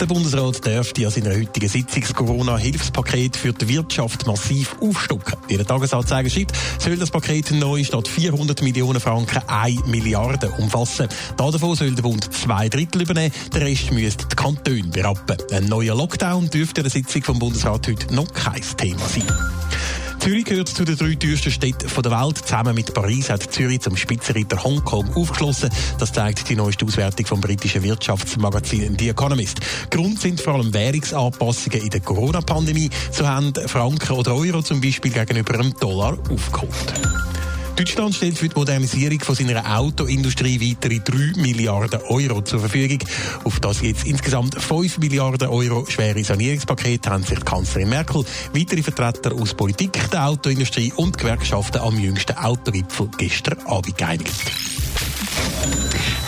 Der Bundesrat dürfte an seiner heutigen Sitzung das Corona-Hilfspaket für die Wirtschaft massiv aufstocken. Wie der Tagesanzeiger schreibt, soll das Paket neu statt 400 Millionen Franken 1 Milliarde umfassen. Davon soll der Bund zwei Drittel übernehmen, der Rest müsste die Kantone berappen. Ein neuer Lockdown dürfte in der Sitzung vom Bundesrat heute noch kein Thema sein. Zürich gehört zu den drei teuersten Städten der Welt. Zusammen mit Paris hat Zürich zum Spitzenreiter Hongkong aufgeschlossen. Das zeigt die neueste Auswertung vom britischen Wirtschaftsmagazin The Economist. Grund sind vor allem Währungsanpassungen in der Corona-Pandemie. So haben Franken oder Euro zum Beispiel gegenüber dem Dollar aufgeholt. Deutschland stellt für die Modernisierung von seiner Autoindustrie weitere 3 Milliarden Euro zur Verfügung. Auf das jetzt insgesamt 5 Milliarden Euro schwere Sanierungspaket haben sich Kanzlerin Merkel, weitere Vertreter aus Politik, der Autoindustrie und Gewerkschaften am jüngsten Autogipfel gestern Abend geeinigt.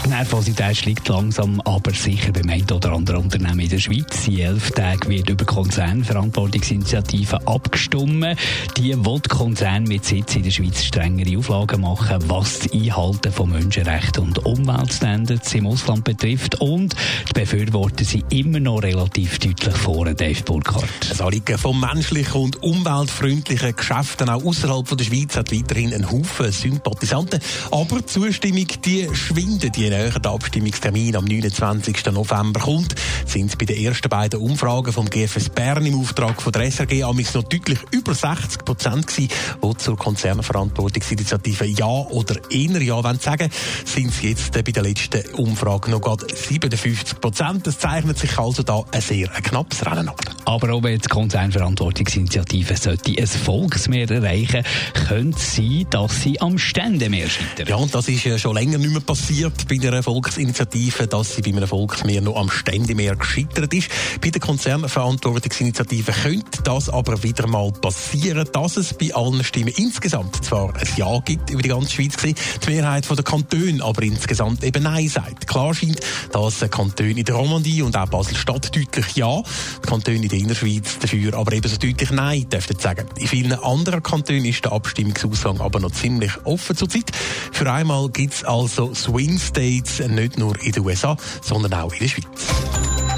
Nervosität schlägt langsam, aber sicher beim einen oder anderen Unternehmen in der Schweiz. In elf Tagen wird über Konzernverantwortungsinitiativen abgestimmt. Die will Konzern mit Sitz in der Schweiz strengere Auflagen machen, was das Einhalten von Menschenrechten und Umweltstandards im Ausland betrifft. Und die Befürworter sind immer noch relativ deutlich vor Dave Burkhardt. Das Anliegen von menschlichen und umweltfreundlichen Geschäften auch außerhalb der Schweiz hat weiterhin einen Haufen Sympathisanten. Aber die Zustimmung, die schwindet je näher der Abstimmungstermin am 29. November kommt, sind bei den ersten beiden Umfragen vom GFS Bern im Auftrag von der SRG amigs noch deutlich über 60 Prozent gewesen, die zur Konzernverantwortungsinitiative Ja oder eher Ja wollen sagen, sind es jetzt bei der letzten Umfrage noch gerade 57 Prozent. Es zeichnet sich also da ein sehr knappes Rennen ab. Aber ob jetzt die Konzernverantwortungsinitiative sollte ein Volksmehr erreichen, könnte es sein, dass sie am Ständemehr scheitern. Ja, und das ist ja schon länger nicht mehr passiert bei einer Volksinitiative, dass sie bei einem Volksmehr noch am Ständemehr gescheitert ist. Bei der Konzernverantwortungsinitiative könnte das aber wieder mal passieren, dass es bei allen Stimmen insgesamt zwar ein Ja gibt über die ganze Schweiz die Mehrheit der Kantone aber insgesamt eben Nein sagt. Klar scheint, dass Kantone in der Romandie und auch Basel-Stadt deutlich Ja, die Kantone in der Innerschweiz dafür aber ebenso deutlich Nein dürften sagen. In vielen anderen Kantonen ist der Abstimmungsausgang aber noch ziemlich offen zurzeit. Für einmal gibt es also Swing States nicht nur in den USA, sondern auch in der Schweiz.